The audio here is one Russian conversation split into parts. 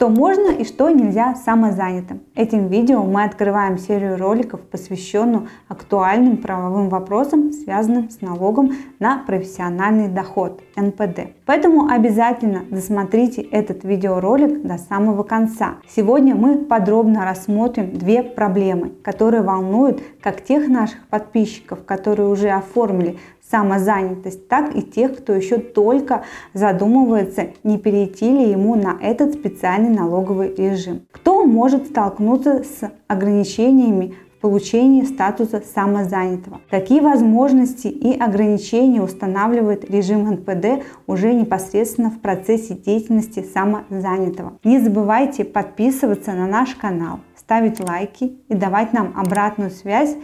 Что можно и что нельзя самозанятым. Этим видео мы открываем серию роликов, посвященную актуальным правовым вопросам, связанным с налогом на профессиональный доход НПД. Поэтому обязательно досмотрите этот видеоролик до самого конца. Сегодня мы подробно рассмотрим две проблемы, которые волнуют как тех наших подписчиков, которые уже оформили самозанятость, так и тех, кто еще только задумывается, не перейти ли ему на этот специальный налоговый режим. Кто может столкнуться с ограничениями в получении статуса самозанятого. Какие возможности и ограничения устанавливает режим НПД уже непосредственно в процессе деятельности самозанятого. Не забывайте подписываться на наш канал, ставить лайки и давать нам обратную связь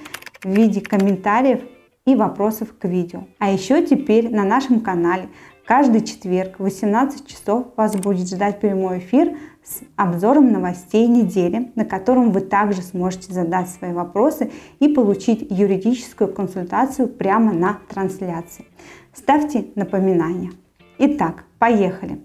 в виде комментариев и вопросов к видео. А еще теперь на нашем канале каждый четверг в 18 часов вас будет ждать прямой эфир с обзором новостей недели, на котором вы также сможете задать свои вопросы и получить юридическую консультацию прямо на трансляции. Ставьте напоминания. Итак, поехали!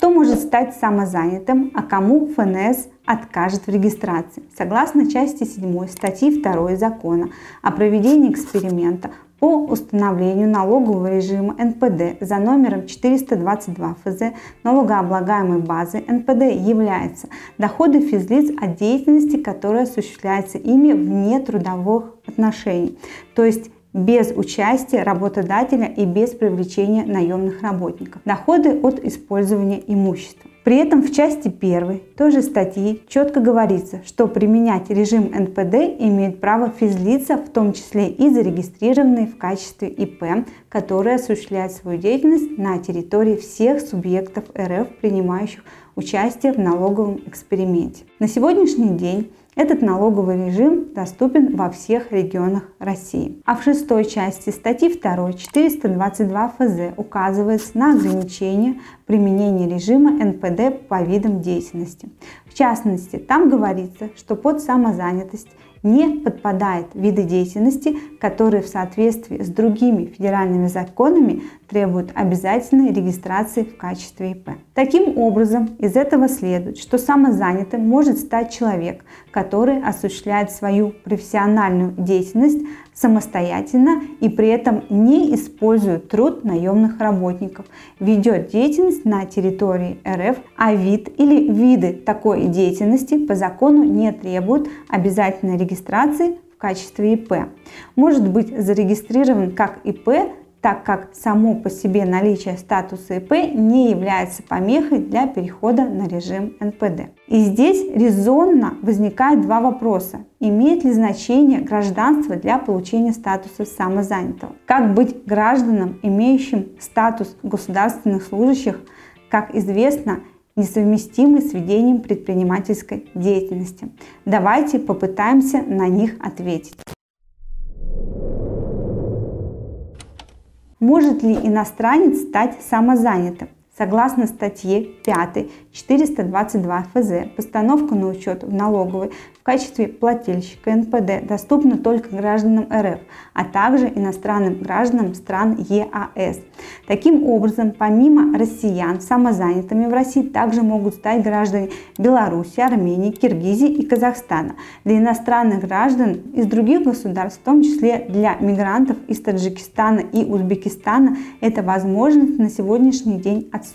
Кто может стать самозанятым, а кому ФНС откажет в регистрации? Согласно части 7 статьи 2 закона о проведении эксперимента по установлению налогового режима НПД за номером 422 ФЗ налогооблагаемой базы НПД являются доходы физлиц от деятельности, которая осуществляется ими вне трудовых отношений, то есть без участия работодателя и без привлечения наемных работников. Доходы от использования имущества. При этом в части 1 той же статьи четко говорится, что применять режим НПД имеют право физлица, в том числе и зарегистрированные в качестве ИП, которые осуществляют свою деятельность на территории всех субъектов РФ, принимающих участие в налоговом эксперименте. На сегодняшний день этот налоговый режим доступен во всех регионах России. А в шестой части статьи 2 422 ФЗ указывается на ограничение применения режима НПД по видам деятельности. В частности, там говорится, что под самозанятость не подпадает виды деятельности, которые в соответствии с другими федеральными законами требуют обязательной регистрации в качестве ИП. Таким образом, из этого следует, что самозанятым может стать человек, который осуществляет свою профессиональную деятельность самостоятельно и при этом не использует труд наемных работников, ведет деятельность на территории РФ, а вид или виды такой деятельности по закону не требуют обязательной регистрации в качестве ИП. Может быть зарегистрирован как ИП так как само по себе наличие статуса ИП не является помехой для перехода на режим НПД. И здесь резонно возникает два вопроса. Имеет ли значение гражданство для получения статуса самозанятого? Как быть гражданам, имеющим статус государственных служащих, как известно, несовместимы с ведением предпринимательской деятельности? Давайте попытаемся на них ответить. Может ли иностранец стать самозанятым? Согласно статье 5 422 ФЗ, постановка на учет в налоговой в качестве плательщика НПД доступна только гражданам РФ, а также иностранным гражданам стран ЕАС. Таким образом, помимо россиян, самозанятыми в России также могут стать граждане Беларуси, Армении, Киргизии и Казахстана. Для иностранных граждан из других государств, в том числе для мигрантов из Таджикистана и Узбекистана, эта возможность на сегодняшний день отсутствует.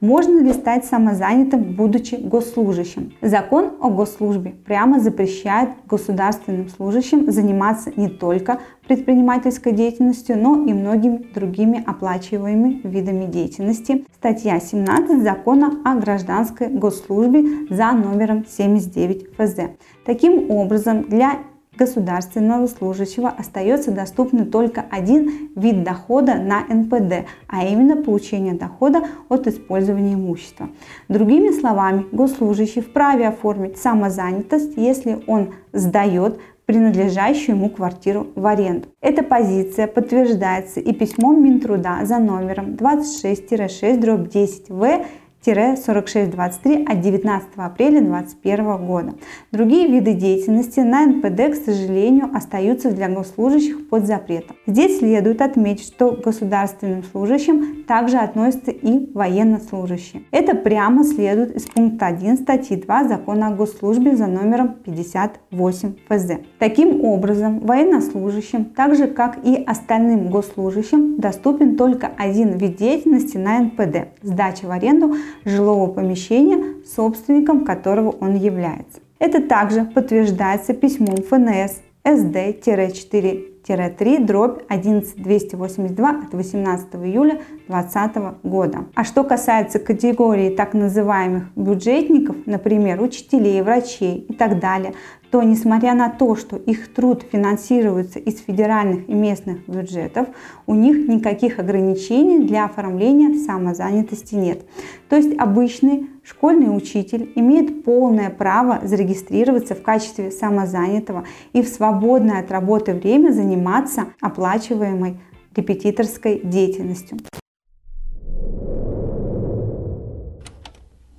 Можно ли стать самозанятым, будучи госслужащим? Закон о госслужбе прямо запрещает государственным служащим заниматься не только предпринимательской деятельностью, но и многими другими оплачиваемыми видами деятельности. Статья 17 Закона о гражданской госслужбе за номером 79 ФЗ. Таким образом, для государственного служащего остается доступный только один вид дохода на НПД, а именно получение дохода от использования имущества. Другими словами, госслужащий вправе оформить самозанятость, если он сдает принадлежащую ему квартиру в аренду. Эта позиция подтверждается и письмом Минтруда за номером 26-6-10В 4623 от 19 апреля 2021 года. Другие виды деятельности на НПД, к сожалению, остаются для госслужащих под запретом. Здесь следует отметить, что к государственным служащим также относятся и военнослужащие. Это прямо следует из пункта 1 статьи 2 Закона о госслужбе за номером 58 ФЗ. Таким образом, военнослужащим, так же как и остальным госслужащим, доступен только один вид деятельности на НПД – сдача в аренду жилого помещения, собственником которого он является. Это также подтверждается письмом ФНС СД-4 дробь 11282 от 18 июля 2020 года. А что касается категории так называемых бюджетников, например, учителей, врачей и так далее, то несмотря на то, что их труд финансируется из федеральных и местных бюджетов, у них никаких ограничений для оформления самозанятости нет. То есть обычный школьный учитель имеет полное право зарегистрироваться в качестве самозанятого и в свободное от работы время заниматься оплачиваемой репетиторской деятельностью.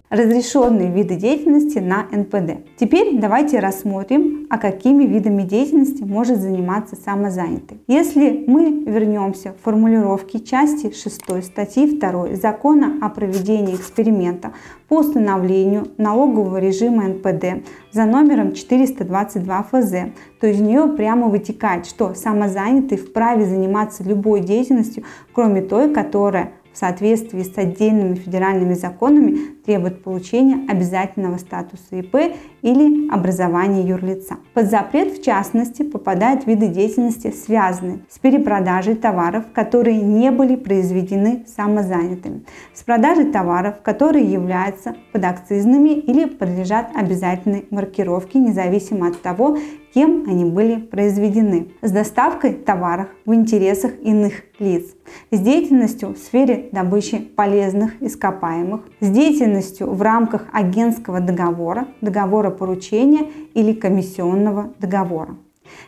Разрешенные виды деятельности на НПД. Теперь давайте рассмотрим, а какими видами деятельности может заниматься самозанятый. Если мы вернемся в формулировки части 6 статьи 2 Закона о проведении эксперимента по установлению налогового режима НПД за номером 422 ФЗ, то из нее прямо вытекает, что самозанятый вправе заниматься любой деятельностью, кроме той, которая в соответствии с отдельными федеральными законами требует получения обязательного статуса ИП или образования юрлица. Под запрет, в частности, попадают виды деятельности, связанные с перепродажей товаров, которые не были произведены самозанятыми, с продажей товаров, которые являются подакцизными или подлежат обязательной маркировке, независимо от того, кем они были произведены, с доставкой товаров в интересах иных лиц, с деятельностью в сфере добычи полезных ископаемых, с деятельностью в рамках агентского договора, договора поручения или комиссионного договора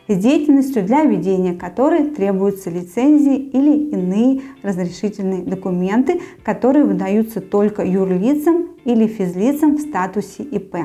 с деятельностью, для ведения которой требуются лицензии или иные разрешительные документы, которые выдаются только юрлицам или физлицам в статусе ИП.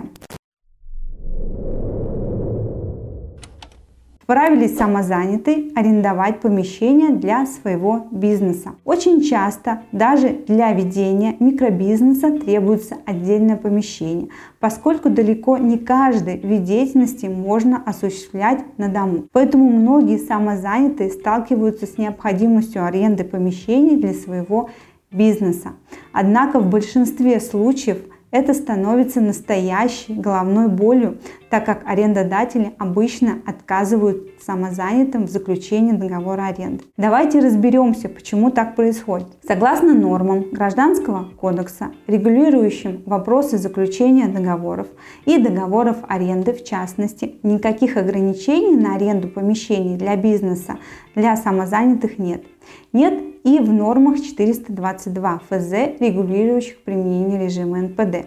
Вправе ли самозанятый арендовать помещение для своего бизнеса? Очень часто даже для ведения микробизнеса требуется отдельное помещение, поскольку далеко не каждый вид деятельности можно осуществлять на дому. Поэтому многие самозанятые сталкиваются с необходимостью аренды помещений для своего бизнеса. Однако в большинстве случаев – это становится настоящей головной болью, так как арендодатели обычно отказывают самозанятым в заключении договора аренды. Давайте разберемся, почему так происходит. Согласно нормам Гражданского кодекса, регулирующим вопросы заключения договоров и договоров аренды в частности, никаких ограничений на аренду помещений для бизнеса для самозанятых нет. Нет и в нормах 422 ФЗ, регулирующих применение режима НПД.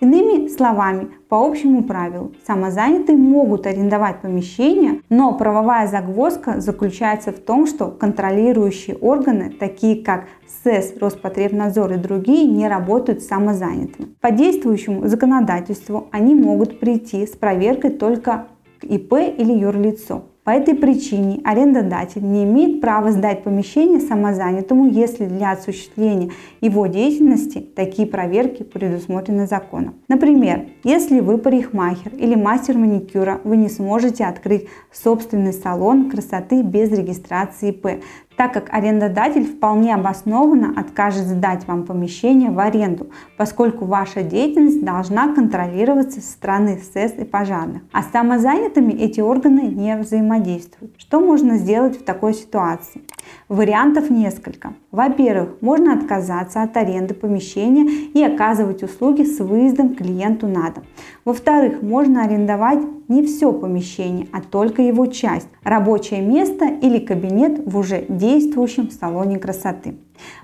Иными словами, по общему правилу, самозанятые могут арендовать помещения, но правовая загвоздка заключается в том, что контролирующие органы, такие как СЭС, Роспотребнадзор и другие, не работают с самозанятыми. По действующему законодательству они могут прийти с проверкой только к ИП или юрлицу. По этой причине арендодатель не имеет права сдать помещение самозанятому, если для осуществления его деятельности такие проверки предусмотрены законом. Например, если вы парикмахер или мастер маникюра, вы не сможете открыть собственный салон красоты без регистрации ИП, так как арендодатель вполне обоснованно откажет сдать вам помещение в аренду, поскольку ваша деятельность должна контролироваться со стороны СЭС и пожарных. А с самозанятыми эти органы не взаимодействуют. Что можно сделать в такой ситуации? Вариантов несколько. Во-первых, можно отказаться от аренды помещения и оказывать услуги с выездом клиенту на дом. Во-вторых, можно арендовать не все помещение, а только его часть, рабочее место или кабинет в уже действующем салоне красоты.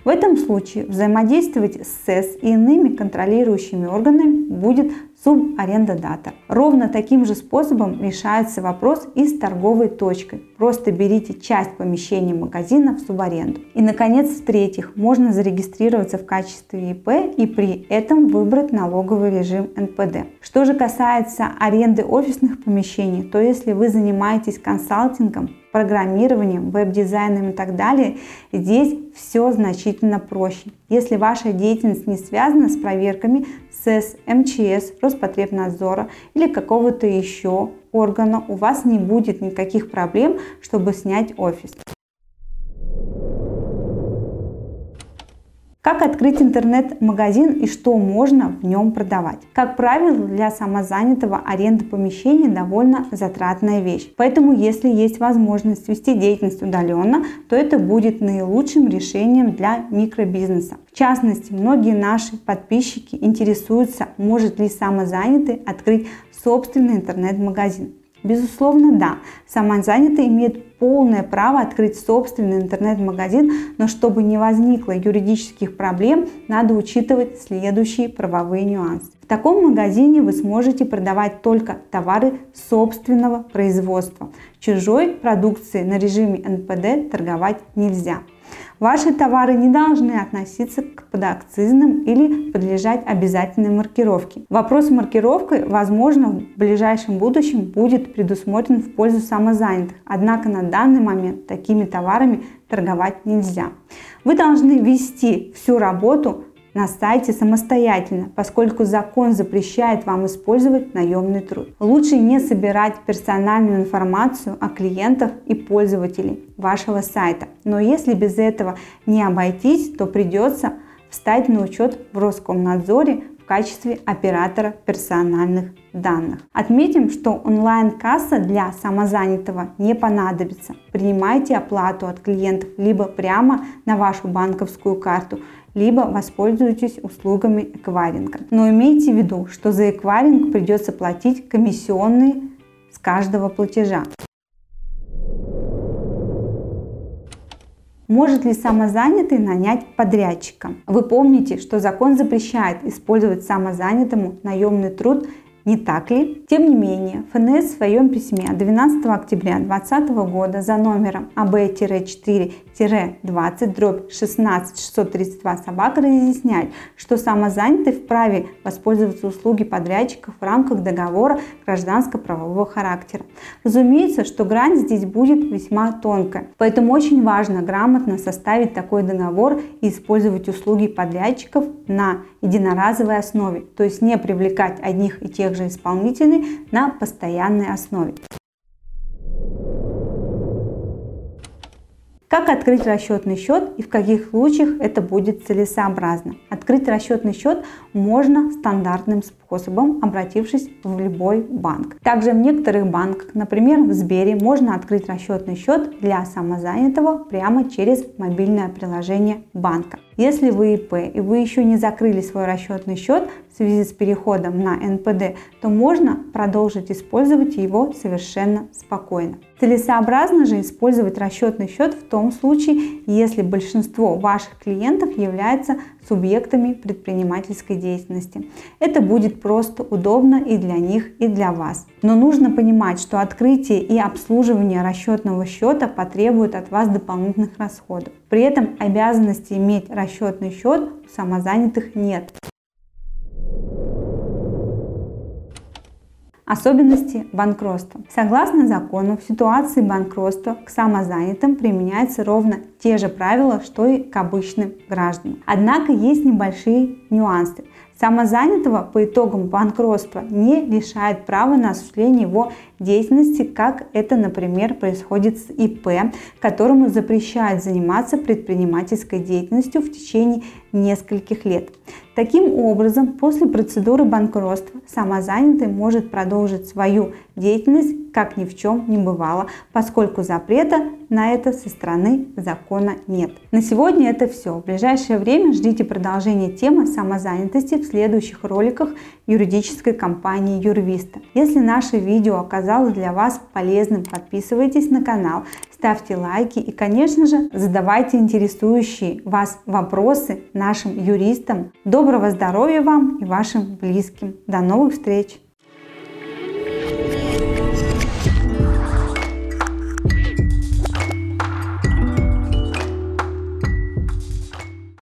В этом случае взаимодействовать с СЭС и иными контролирующими органами будет субарендодатор. Ровно таким же способом решается вопрос и с торговой точкой. Просто берите часть помещения магазина в субаренду. И, наконец, в-третьих, можно зарегистрироваться в качестве ИП и при этом выбрать налоговый режим НПД. Что же касается аренды офисных помещений, то если вы занимаетесь консалтингом, программированием, веб-дизайном и так далее, здесь все значительно проще. Если ваша деятельность не связана с проверками СЭС, МЧС, Роспотребнадзора или какого-то еще органа, у вас не будет никаких проблем, чтобы снять офис. Как открыть интернет-магазин и что можно в нем продавать? Как правило, для самозанятого аренда помещения довольно затратная вещь. Поэтому, если есть возможность вести деятельность удаленно, то это будет наилучшим решением для микробизнеса. В частности, многие наши подписчики интересуются, может ли самозанятый открыть собственный интернет-магазин. Безусловно, да. Самозанятый имеет полное право открыть собственный интернет-магазин, но чтобы не возникло юридических проблем, надо учитывать следующие правовые нюансы. В таком магазине вы сможете продавать только товары собственного производства. Чужой продукции на режиме НПД торговать нельзя. Ваши товары не должны относиться к подакцизным или подлежать обязательной маркировке. Вопрос маркировкой, возможно, в ближайшем будущем будет предусмотрен в пользу самозанятых, однако на данный момент такими товарами торговать нельзя. Вы должны вести всю работу на сайте самостоятельно, поскольку закон запрещает вам использовать наемный труд. Лучше не собирать персональную информацию о клиентах и пользователях вашего сайта. Но если без этого не обойтись, то придется встать на учет в Роскомнадзоре качестве оператора персональных данных. Отметим, что онлайн-касса для самозанятого не понадобится. Принимайте оплату от клиентов либо прямо на вашу банковскую карту, либо воспользуйтесь услугами эквайринга. Но имейте в виду, что за эквайринг придется платить комиссионные с каждого платежа. Может ли самозанятый нанять подрядчика? Вы помните, что закон запрещает использовать самозанятому наемный труд не так ли? Тем не менее, ФНС в своем письме 12 октября 2020 года за номером АБ-4-20 дробь 16 632 собак разъясняет, что самозанятый вправе воспользоваться услуги подрядчиков в рамках договора гражданско-правового характера. Разумеется, что грань здесь будет весьма тонкая, поэтому очень важно грамотно составить такой договор и использовать услуги подрядчиков на единоразовой основе, то есть не привлекать одних и тех же исполнителей на постоянной основе. Как открыть расчетный счет и в каких случаях это будет целесообразно? Открыть расчетный счет можно стандартным способом, обратившись в любой банк. Также в некоторых банках, например в Сбере, можно открыть расчетный счет для самозанятого прямо через мобильное приложение банка. Если вы ИП и вы еще не закрыли свой расчетный счет в связи с переходом на НПД, то можно продолжить использовать его совершенно спокойно. Целесообразно же использовать расчетный счет в том случае, если большинство ваших клиентов являются субъектами предпринимательской деятельности. Это будет просто удобно и для них, и для вас. Но нужно понимать, что открытие и обслуживание расчетного счета потребует от вас дополнительных расходов. При этом обязанности иметь расчетный счет у самозанятых нет. Особенности банкротства. Согласно закону, в ситуации банкротства к самозанятым применяются ровно те же правила, что и к обычным гражданам. Однако есть небольшие нюансы. Самозанятого по итогам банкротства не лишает права на осуществление его деятельности, как это, например, происходит с ИП, которому запрещают заниматься предпринимательской деятельностью в течение нескольких лет. Таким образом, после процедуры банкротства самозанятый может продолжить свою деятельность, как ни в чем не бывало, поскольку запрета на это со стороны закона нет. На сегодня это все. В ближайшее время ждите продолжения темы самозанятости в следующих роликах юридической компании Юрвиста. Если наше видео оказалось для вас полезным, подписывайтесь на канал, ставьте лайки и, конечно же, задавайте интересующие вас вопросы нашим юристам. Доброго здоровья вам и вашим близким. До новых встреч!